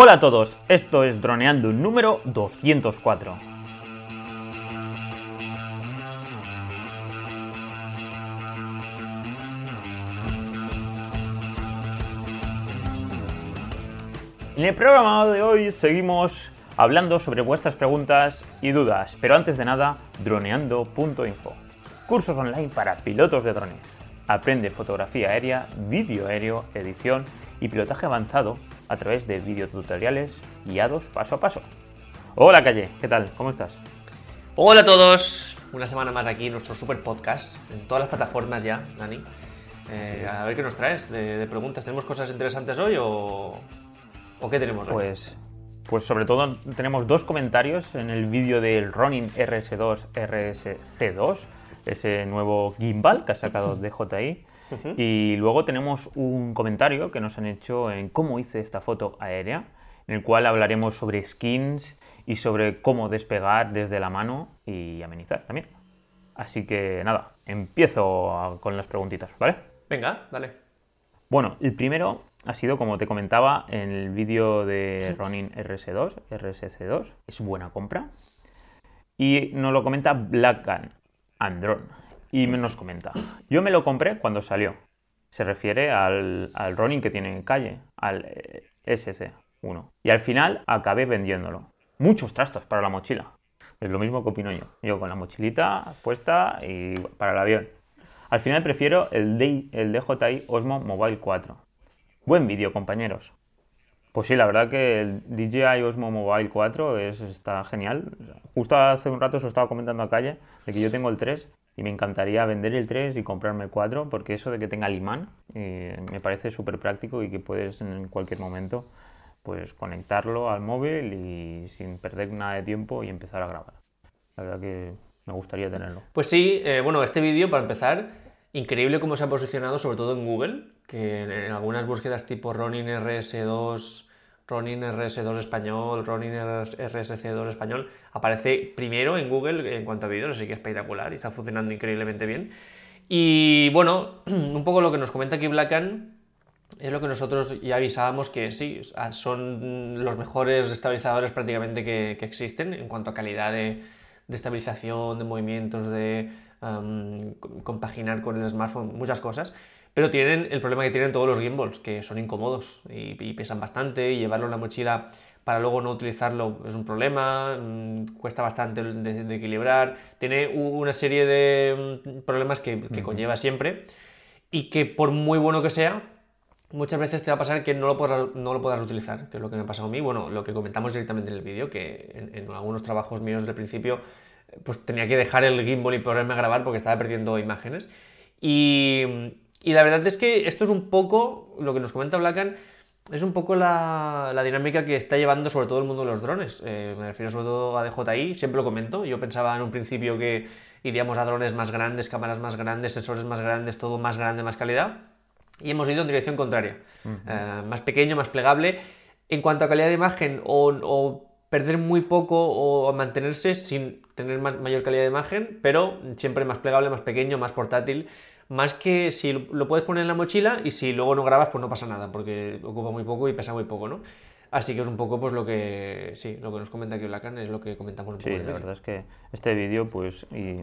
Hola a todos, esto es Droneando número 204. En el programa de hoy seguimos hablando sobre vuestras preguntas y dudas, pero antes de nada, droneando.info. Cursos online para pilotos de drones. Aprende fotografía aérea, vídeo aéreo, edición y pilotaje avanzado a través de videotutoriales guiados paso a paso. Hola Calle, ¿qué tal? ¿Cómo estás? Hola a todos, una semana más aquí en nuestro super podcast, en todas las plataformas ya, Dani. Eh, a ver qué nos traes de, de preguntas. ¿Tenemos cosas interesantes hoy o, o qué tenemos hoy? Pues, pues sobre todo tenemos dos comentarios en el vídeo del Ronin RS2 RSC2, ese nuevo gimbal que ha sacado DJI. Y luego tenemos un comentario que nos han hecho en cómo hice esta foto aérea, en el cual hablaremos sobre skins y sobre cómo despegar desde la mano y amenizar también. Así que nada, empiezo con las preguntitas, ¿vale? Venga, dale. Bueno, el primero ha sido, como te comentaba, en el vídeo de Ronin RS2, RSC2, es buena compra. Y nos lo comenta Black Andron. Y nos comenta, yo me lo compré cuando salió. Se refiere al, al Ronin que tiene en calle, al eh, SC1. Y al final acabé vendiéndolo. Muchos trastos para la mochila. Es lo mismo que opino yo. Yo con la mochilita puesta y para el avión. Al final prefiero el, DJI Osmo Mobile 4. Buen vídeo, compañeros. Pues sí, la verdad que el DJI Osmo Mobile 4 es, está genial. Justo hace un rato os estaba comentando a calle de que yo tengo el 3 y me encantaría vender el 3 y comprarme el 4 porque eso de que tenga el eh, me parece súper práctico y que puedes en cualquier momento pues conectarlo al móvil y sin perder nada de tiempo y empezar a grabar. La verdad que me gustaría tenerlo. Pues sí, eh, bueno, este vídeo, para empezar, increíble cómo se ha posicionado, sobre todo en Google, que en, en algunas búsquedas tipo Ronin RS2, Ronin RS2 español, Ronin RSC2 español, aparece primero en Google en cuanto a vídeos, así que espectacular y está funcionando increíblemente bien. Y bueno, un poco lo que nos comenta aquí Blackan es lo que nosotros ya avisábamos que sí, son los mejores estabilizadores prácticamente que, existen en cuanto a calidad de, estabilización, de movimientos, de compaginar con el smartphone, muchas cosas. Pero tienen el problema que tienen todos los gimbals, que son incómodos y, y pesan bastante, y llevarlo en la mochila para luego no utilizarlo es un problema, mmm, cuesta bastante de, de, equilibrar, tiene una serie de mm, problemas que, que conlleva siempre y que por muy bueno que sea, muchas veces te va a pasar que no lo, podrás, no lo podrás utilizar, que es lo que me ha pasado a mí. Bueno, lo que comentamos directamente en el vídeo, que en, en, algunos trabajos míos desde el principio, pues tenía que dejar el gimbal y ponerme a grabar porque estaba perdiendo imágenes. Y, y la verdad es que esto es un poco, lo que nos comenta Blackan, es un poco la, la, dinámica que está llevando sobre todo el mundo de los drones. Eh, me refiero sobre todo a DJI, siempre lo comento. Yo pensaba en un principio que iríamos a drones más grandes, cámaras más grandes, sensores más grandes, todo más grande, más calidad y hemos ido en dirección contraria. Uh -huh. uh, más pequeño, más plegable. En cuanto a calidad de imagen, o, o, perder muy poco o mantenerse sin tener más, mayor calidad de imagen, pero siempre más plegable, más pequeño, más portátil. Más que si lo puedes poner en la mochila y si luego no grabas, pues no pasa nada, porque ocupa muy poco y pesa muy poco, ¿no? Así que es un poco pues lo que sí, lo que nos comenta aquí Blacan es lo que comentamos un Sí, poco la verdad es que este vídeo, pues, y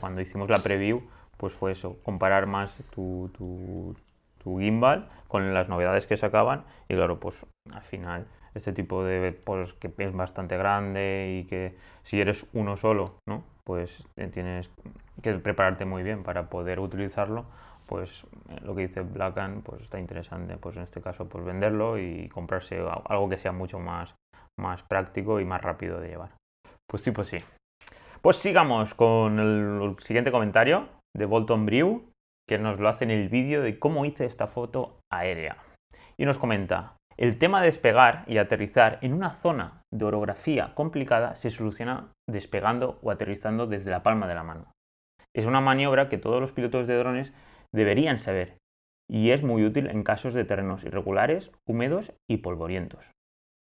cuando hicimos la preview, pues fue eso, comparar más tu, tu, tu gimbal con las novedades que sacaban y claro, pues al final este tipo de pues que es bastante grande y que si eres uno solo, ¿no? Pues tienes que prepararte muy bien para poder utilizarlo, pues lo que dice Blackan pues está interesante, pues en este caso pues venderlo y comprarse algo que sea mucho más más práctico y más rápido de llevar. Pues sí, pues sí. Pues sigamos con el siguiente comentario de Bolton Brew, que nos lo hace en el vídeo de cómo hice esta foto aérea. Y nos comenta, el tema de despegar y aterrizar en una zona de orografía complicada se soluciona despegando o aterrizando desde la palma de la mano. Es una maniobra que todos los pilotos de drones deberían saber y es muy útil en casos de terrenos irregulares, húmedos y polvorientos.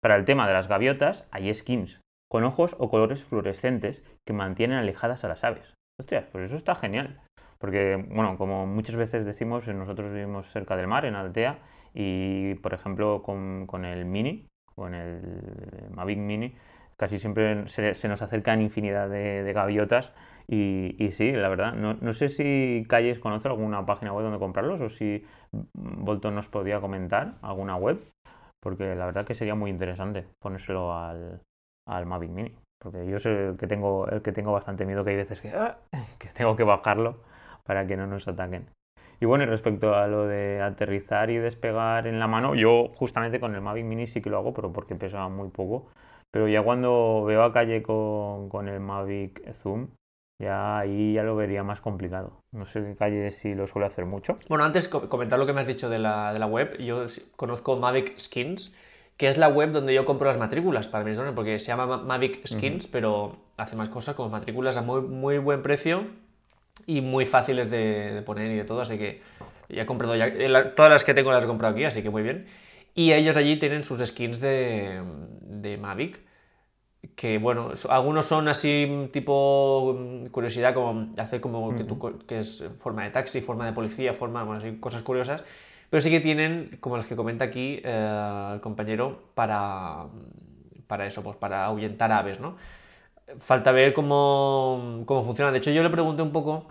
Para el tema de las gaviotas hay skins con ojos o colores fluorescentes que mantienen alejadas a las aves. Hostia, pues eso está genial. Porque, bueno, como muchas veces decimos, nosotros vivimos cerca del mar, en Altea, y por ejemplo con, con el Mini, con el Mavic Mini, casi siempre se, nos acercan infinidad de, gaviotas y, y, sí, la verdad, no, no, sé si Calles conoce alguna página web donde comprarlos o si Bolton nos podría comentar alguna web, porque la verdad que sería muy interesante ponérselo al, al Mavic Mini. Porque yo soy el que tengo, el que tengo bastante miedo que hay veces que, ¡ah! que tengo que bajarlo para que no nos ataquen. Y bueno, y respecto a lo de aterrizar y despegar en la mano, yo justamente con el Mavic Mini sí que lo hago, pero porque pesa muy poco. Pero ya cuando veo a calle con, con el Mavic Zoom, ya ahí ya lo vería más complicado. No sé qué calle si lo suele hacer mucho. Bueno, antes comentar lo que me has dicho de la, de la web. Yo conozco Mavic Skins, que es la web donde yo compro las matrículas para mis drones, porque se llama Mavic Skins, pero hace más cosas como matrículas a muy, muy buen precio y muy fáciles de, poner y de todo, así que ya he comprado ya, eh, todas las que tengo las he comprado aquí, así que muy bien. Y ellos allí tienen sus skins de, de Mavic, que bueno, algunos son así tipo mm, curiosidad, como hace como que, tú, que es forma de taxi, forma de policía, forma, bueno, así, cosas curiosas, pero sí que tienen, como las que comenta aquí eh, el compañero, para, para eso, pues para ahuyentar aves, ¿no? Falta ver cómo, cómo funciona. De hecho, yo le pregunté un poco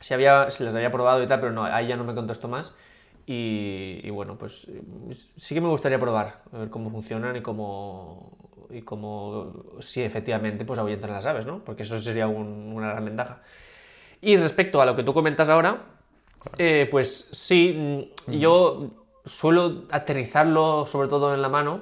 si, había, si las había probado y tal, pero no, ahí ya no me contestó más. Y, bueno, pues sí que me gustaría probar, a ver cómo funcionan y cómo, y cómo si efectivamente pues ahuyentan las aves, ¿no? Porque eso sería una gran ventaja. Y respecto a lo que tú comentas ahora, eh, pues sí, yo suelo aterrizarlo sobre todo en la mano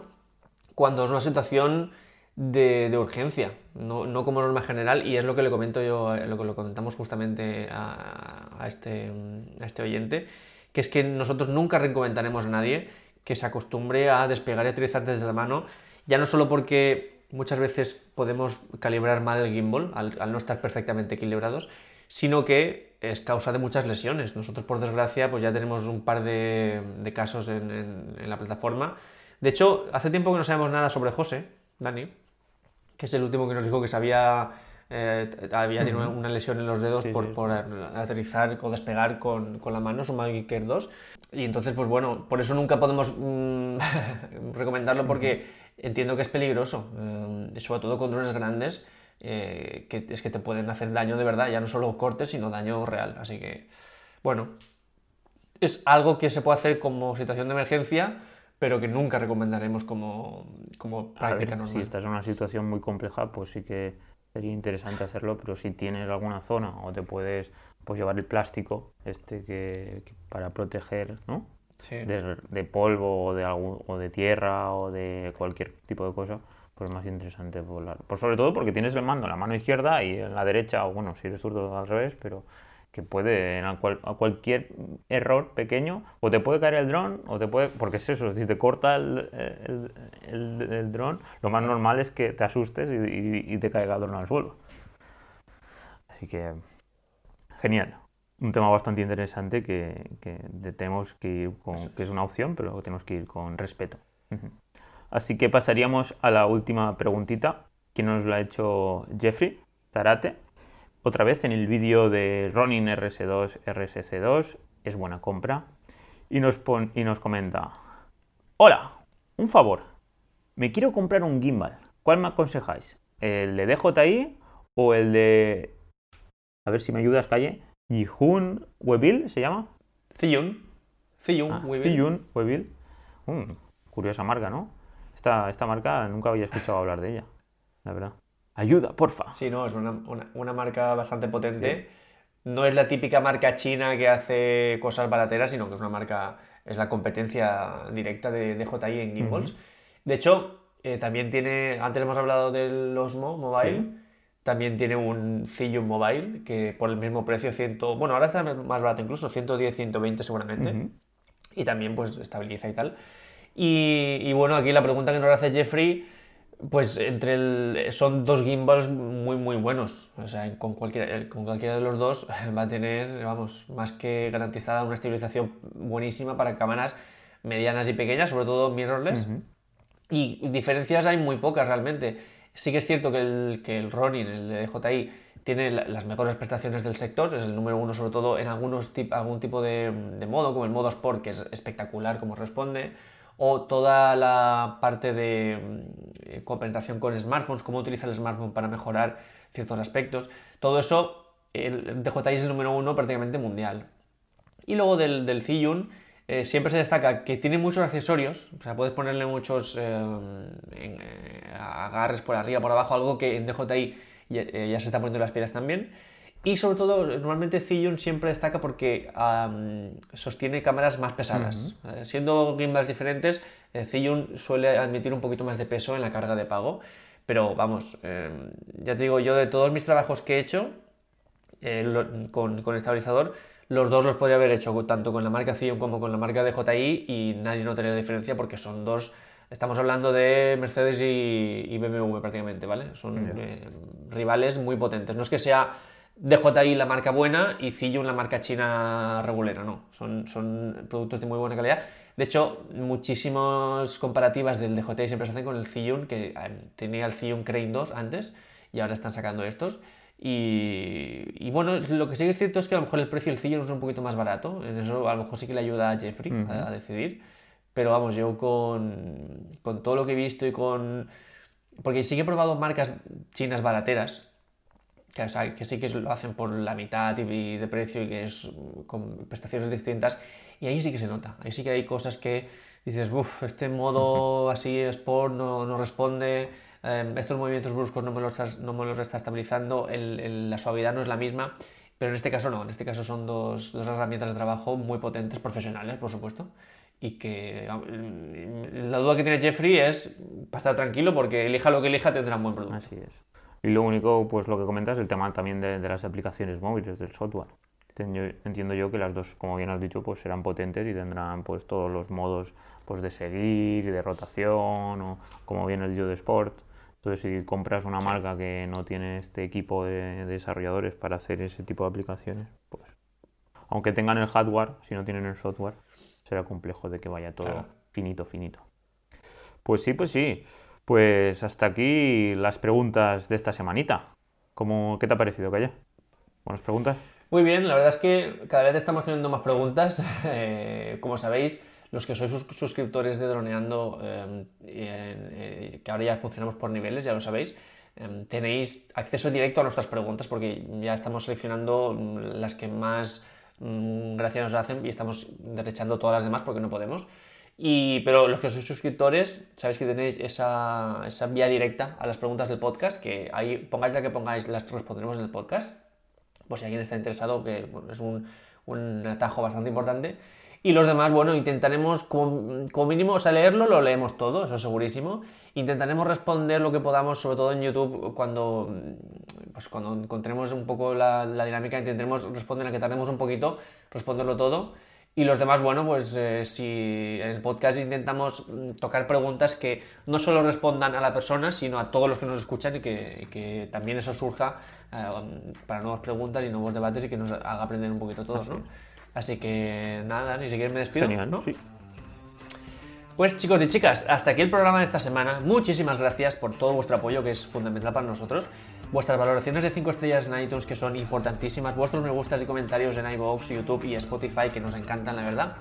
cuando es una situación de, urgencia, no, como norma general, y es lo que le comento yo, eh, lo que lo comentamos justamente a, este, a este oyente, que es que nosotros nunca recomendaremos a nadie que se acostumbre a despegar y aterrizar desde la mano, ya no solo porque muchas veces podemos calibrar mal el gimbal al, no estar perfectamente equilibrados, sino que es causa de muchas lesiones. Nosotros, por desgracia, pues ya tenemos un par de, casos en, en, la plataforma. De hecho, hace tiempo que no sabemos nada sobre José, Dani, que es el último que nos dijo que se había, eh, había tenido una lesión en los dedos por, por, aterrizar o despegar con, con la mano, su Magic Air 2. Y entonces, pues bueno, por eso nunca podemos mm, recomendarlo porque entiendo que es peligroso, eh, sobre todo con drones grandes, eh, que es que te pueden hacer daño de verdad, ya no solo cortes, sino daño real. Así que, bueno, es algo que se puede hacer como situación de emergencia pero que nunca recomendaremos como, como práctica normal. Si estás en una situación muy compleja, pues sí que sería interesante hacerlo, pero si tienes alguna zona o te puedes pues, llevar el plástico este que, para proteger ¿no? de, polvo o de, o de tierra o de cualquier tipo de cosa, pues es más interesante volar. Por sobre todo porque tienes el mando en la mano izquierda y en la derecha, o bueno, si eres zurdo al revés, pero que puede, a, cualquier error pequeño, o te puede caer el dron, o te puede, porque es eso, si te corta el, el, dron, lo más normal es que te asustes y, te caiga el dron al suelo. Así que, genial. Un tema bastante interesante que, tenemos que ir con, que es una opción, pero tenemos que ir con respeto. Así que pasaríamos a la última preguntita, que nos la ha hecho Jeffrey Zarate otra vez en el vídeo de Ronin RS2 RSC2, es buena compra, y nos, y nos comenta, hola, un favor, me quiero comprar un gimbal, ¿cuál me aconsejáis? ¿El de DJI o el de... A ver si me ayudas, calle. Yihun Webil se llama? Ziyun. Ziyun ah, Ziyun Webil. Mm, curiosa marca, ¿no? Esta, esta marca nunca había escuchado hablar de ella, la verdad. Ayuda, porfa. Sí, no, es una, una, marca bastante potente. No es la típica marca china que hace cosas barateras, sino que es una marca, es la competencia directa de DJI en gimbals. De hecho, eh, también tiene, antes hemos hablado del Osmo Mobile, también tiene un Zhiyun Mobile, que por el mismo precio, 100, bueno, ahora está más barato incluso, 110, 120 seguramente. Y también pues estabiliza y tal. Y, y, bueno, aquí la pregunta que nos hace Jeffrey pues entre el, son dos gimbals muy muy buenos. O sea, con cualquiera, con cualquiera de los dos va a tener, vamos, más que garantizada una estabilización buenísima para cámaras medianas y pequeñas, sobre todo mirrorless. Y diferencias hay muy pocas realmente. Sí que es cierto que el, que el Ronin, el de DJI, tiene las mejores prestaciones del sector, es el número uno sobre todo en algunos algún tipo de, de modo, como el modo Sport, que es espectacular como responde, o toda la parte de mm, cooperación con smartphones, cómo utilizar el smartphone para mejorar ciertos aspectos. Todo eso, el DJI es el número uno prácticamente mundial. Y luego del, del Zhiyun, eh, siempre se destaca que tiene muchos accesorios, o sea, puedes ponerle muchos eh, eh, agarres por arriba, por abajo, algo que en DJI ya, se está poniendo las pilas también. Y sobre todo, normalmente Zhiyun siempre destaca porque sostiene cámaras más pesadas. siendo gimbals diferentes, Zhiyun suele admitir un poquito más de peso en la carga de pago. Pero vamos, ya te digo, yo de todos mis trabajos que he hecho con, con estabilizador, los dos los podría haber hecho tanto con la marca Zion como con la marca DJI y nadie notaría diferencia porque son dos, estamos hablando de Mercedes y, BMW prácticamente, ¿vale? Son eh, rivales muy potentes. No es que sea DJI la marca buena y Zhiyun la marca china regulera, no, son, son productos de muy buena calidad. De hecho, muchísimas comparativas del DJI siempre se hacen con el Zhiyun, que tenía el Zhiyun Crane 2 antes y ahora están sacando estos. Y, bueno, lo que sí que es cierto es que a lo mejor el precio del Zillion es un poquito más barato. En eso a lo mejor sí que le ayuda a Jeffrey a, decidir. Pero vamos, yo con, con, todo lo que he visto y con... Porque sí que he probado marcas chinas barateras, que, que sí que lo hacen por la mitad y, de precio y que es con prestaciones distintas. Y ahí sí que se nota. Ahí sí que hay cosas que dices, uff, este modo así sport no, no responde Em, estos movimientos bruscos no me los, no me los está estabilizando, la suavidad no es la misma, pero en este caso no, en este caso son dos, dos herramientas de trabajo muy potentes, profesionales, por supuesto, y que la duda que tiene Jeffrey es para estar tranquilo porque elija lo que elija tendrá un buen producto. Así es. Y lo único, pues lo que comentas, el tema también de, las aplicaciones móviles, del software. Entiendo yo que las dos, como bien has dicho, pues serán potentes y tendrán pues todos los modos pues de seguir y de rotación o como bien el vídeo de Sport. Entonces, si compras una marca que no tiene este equipo de, desarrolladores para hacer ese tipo de aplicaciones, pues aunque tengan el hardware, si no tienen el software, será complejo de que vaya todo finito, finito. Pues sí, pues sí. Pues hasta aquí las preguntas de esta semanita. ¿Cómo, ¿Qué te ha parecido, Calle? ¿Buenas preguntas? Muy bien, la verdad es que cada vez estamos teniendo más preguntas. Eh, como sabéis, los que sois suscriptores de Droneando, em, eh, que ahora ya funcionamos por niveles, ya lo sabéis, tenéis acceso directo a nuestras preguntas porque ya estamos seleccionando mm, las que más mm, gracia nos hacen y estamos desechando todas las demás porque no podemos. Y, pero los que sois suscriptores, sabéis que tenéis esa, esa, vía directa a las preguntas del podcast, que ahí pongáis ya que pongáis, las responderemos en el podcast. Pues si alguien está interesado, que es un, un atajo bastante importante. Y los demás, bueno, intentaremos como, mínimo, o leerlo lo leemos todo, eso segurísimo. Intentaremos responder lo que podamos, sobre todo en YouTube, cuando, pues cuando encontremos un poco la, dinámica, intentaremos responder, a que tardemos un poquito, responderlo todo. Y los demás, bueno, pues eh, si en el podcast intentamos tocar preguntas que no solo respondan a la persona, sino a todos los que nos escuchan y que, también eso surja eh, para nuevas preguntas y nuevos debates y que nos haga aprender un poquito todos, ¿no? Así que nada, ni siquiera me despido. Genial, ¿no? Sí. Pues chicos y chicas, hasta aquí el programa de esta semana. Muchísimas gracias por todo vuestro apoyo, que es fundamental para nosotros. Vuestras valoraciones de 5 estrellas en iTunes, que son importantísimas. Vuestros me gustas y comentarios en iVoox, YouTube y Spotify, que nos encantan, la verdad.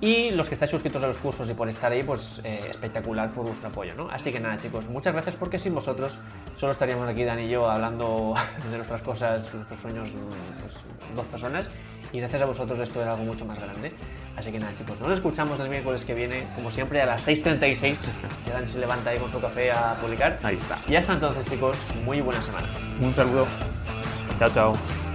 Y los que estáis suscritos a los cursos y por estar ahí, pues eh, espectacular por vuestro apoyo, ¿no? Así que nada, chicos, muchas gracias porque sin vosotros solo estaríamos aquí, Dani y yo, hablando de nuestras cosas, nuestros sueños, pues, dos personas y gracias a vosotros esto era algo mucho más grande. Así que nada, chicos, nos escuchamos el miércoles que viene, como siempre, a las 6.36. Que Dan se levanta ahí con su café a publicar. Ahí está. Y hasta entonces, chicos, muy buena semana. Un saludo. Chao, chao.